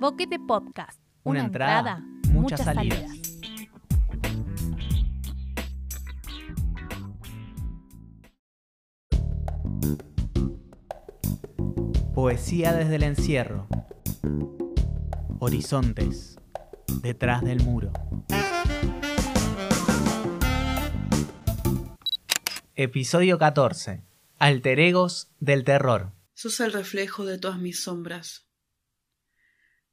Boquete Podcast. Una Una, entrada, entrada, muchas muchas salidas. salidas. Poesía desde el encierro. Horizontes. Detrás del muro. Episodio 14. Alter egos del terror. Sos el reflejo de todas mis sombras,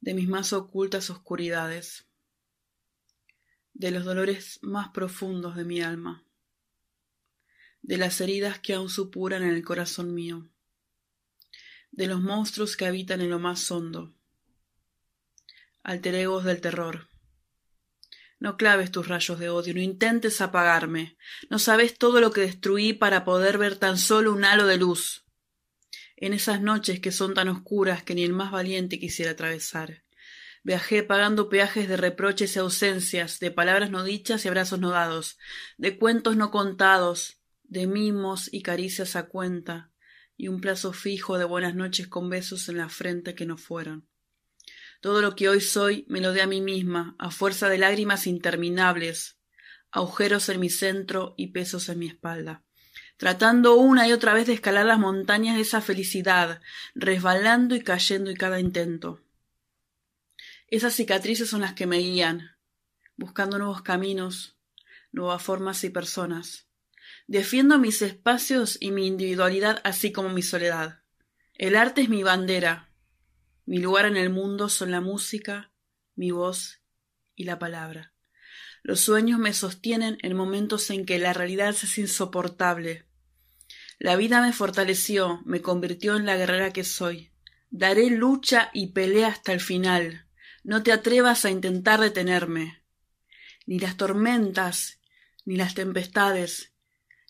de mis más ocultas oscuridades, de los dolores más profundos de mi alma, de las heridas que aún supuran en el corazón mío, de los monstruos que habitan en lo más hondo, alter egos del terror. No claves tus rayos de odio, no intentes apagarme, no sabes todo lo que destruí para poder ver tan solo un halo de luz en esas noches que son tan oscuras que ni el más valiente quisiera atravesar. Viajé pagando peajes de reproches y ausencias, de palabras no dichas y abrazos no dados, de cuentos no contados, de mimos y caricias a cuenta, y un plazo fijo de buenas noches con besos en la frente que no fueron. Todo lo que hoy soy me lo dé a mí misma, a fuerza de lágrimas interminables, agujeros en mi centro y pesos en mi espalda tratando una y otra vez de escalar las montañas de esa felicidad, resbalando y cayendo en cada intento. Esas cicatrices son las que me guían, buscando nuevos caminos, nuevas formas y personas. Defiendo mis espacios y mi individualidad así como mi soledad. El arte es mi bandera. Mi lugar en el mundo son la música, mi voz y la palabra. Los sueños me sostienen en momentos en que la realidad es insoportable. La vida me fortaleció, me convirtió en la guerrera que soy. Daré lucha y pelea hasta el final. No te atrevas a intentar detenerme. Ni las tormentas, ni las tempestades,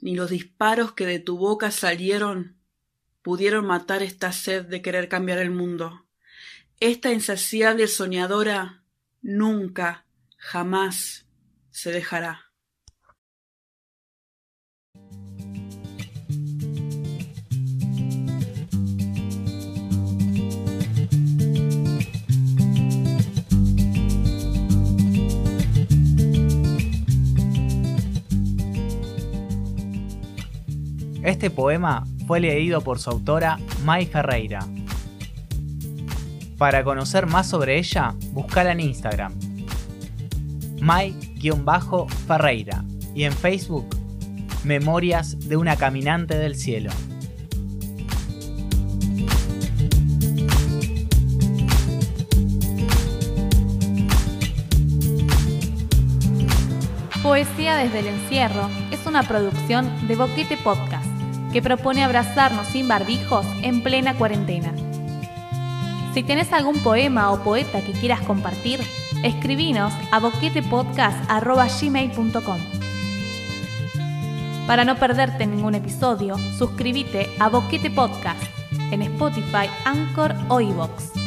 ni los disparos que de tu boca salieron pudieron matar esta sed de querer cambiar el mundo. Esta insaciable soñadora nunca, jamás se dejará. Este poema fue leído por su autora Mai Ferreira. Para conocer más sobre ella, buscala en Instagram. Mai-Ferreira y en Facebook Memorias de una caminante del cielo. Poesía desde el encierro es una producción de Boquete Podcast que propone abrazarnos sin barbijos en plena cuarentena. Si tenés algún poema o poeta que quieras compartir, escribinos a boquetepodcast.gmail.com Para no perderte ningún episodio, suscríbete a Boquete Podcast en Spotify, Anchor o iVoox.